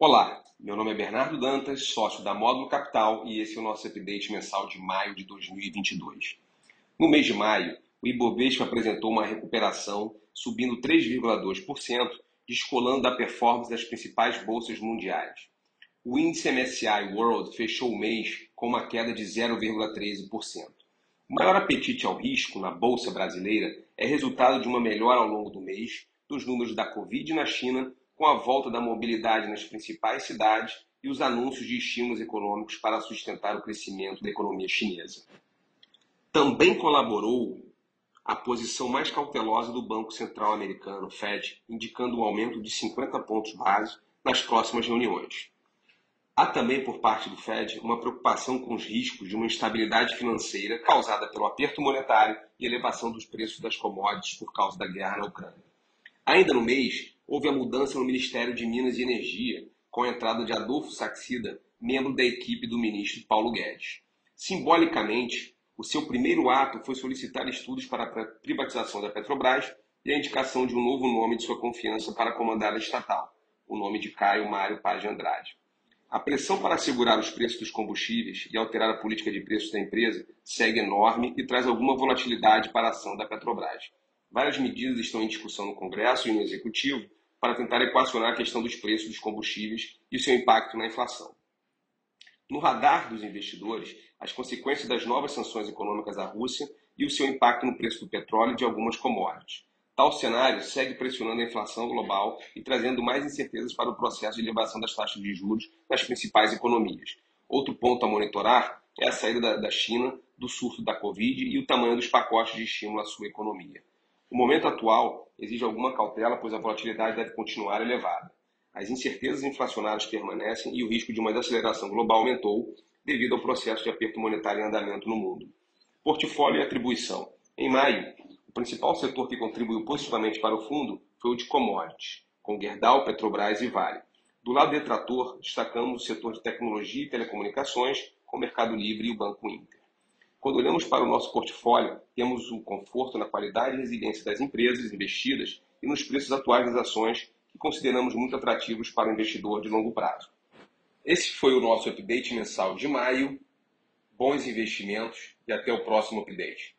Olá, meu nome é Bernardo Dantas, sócio da Módulo Capital e esse é o nosso update mensal de maio de 2022. No mês de maio, o Ibovespa apresentou uma recuperação, subindo 3,2%, descolando da performance das principais bolsas mundiais. O índice MSCI World fechou o mês com uma queda de 0,13%. O maior apetite ao risco na bolsa brasileira é resultado de uma melhora ao longo do mês dos números da Covid na China com a volta da mobilidade nas principais cidades e os anúncios de estímulos econômicos para sustentar o crescimento da economia chinesa. Também colaborou a posição mais cautelosa do Banco Central Americano, Fed, indicando um aumento de 50 pontos base nas próximas reuniões. Há também, por parte do Fed, uma preocupação com os riscos de uma instabilidade financeira causada pelo aperto monetário e elevação dos preços das commodities por causa da guerra na Ucrânia. Ainda no mês, houve a mudança no Ministério de Minas e Energia, com a entrada de Adolfo Saxida, membro da equipe do ministro Paulo Guedes. Simbolicamente, o seu primeiro ato foi solicitar estudos para a privatização da Petrobras e a indicação de um novo nome de sua confiança para comandar a estatal, o nome de Caio Mário Paz de Andrade. A pressão para assegurar os preços dos combustíveis e alterar a política de preços da empresa segue enorme e traz alguma volatilidade para a ação da Petrobras. Várias medidas estão em discussão no Congresso e no Executivo para tentar equacionar a questão dos preços dos combustíveis e o seu impacto na inflação. No radar dos investidores, as consequências das novas sanções econômicas à Rússia e o seu impacto no preço do petróleo e de algumas commodities. Tal cenário segue pressionando a inflação global e trazendo mais incertezas para o processo de elevação das taxas de juros nas principais economias. Outro ponto a monitorar é a saída da, da China do surto da Covid e o tamanho dos pacotes de estímulo à sua economia. O momento atual exige alguma cautela, pois a volatilidade deve continuar elevada. As incertezas inflacionárias permanecem e o risco de uma desaceleração global aumentou devido ao processo de aperto monetário em andamento no mundo. Portfólio e atribuição. Em maio, o principal setor que contribuiu positivamente para o fundo foi o de commodities, com Gerdau, Petrobras e Vale. Do lado detrator, destacamos o setor de tecnologia e telecomunicações, com o Mercado Livre e o Banco Inter. Quando olhamos para o nosso portfólio, temos um conforto na qualidade e resiliência das empresas investidas e nos preços atuais das ações que consideramos muito atrativos para o investidor de longo prazo. Esse foi o nosso update mensal de maio. Bons investimentos e até o próximo update.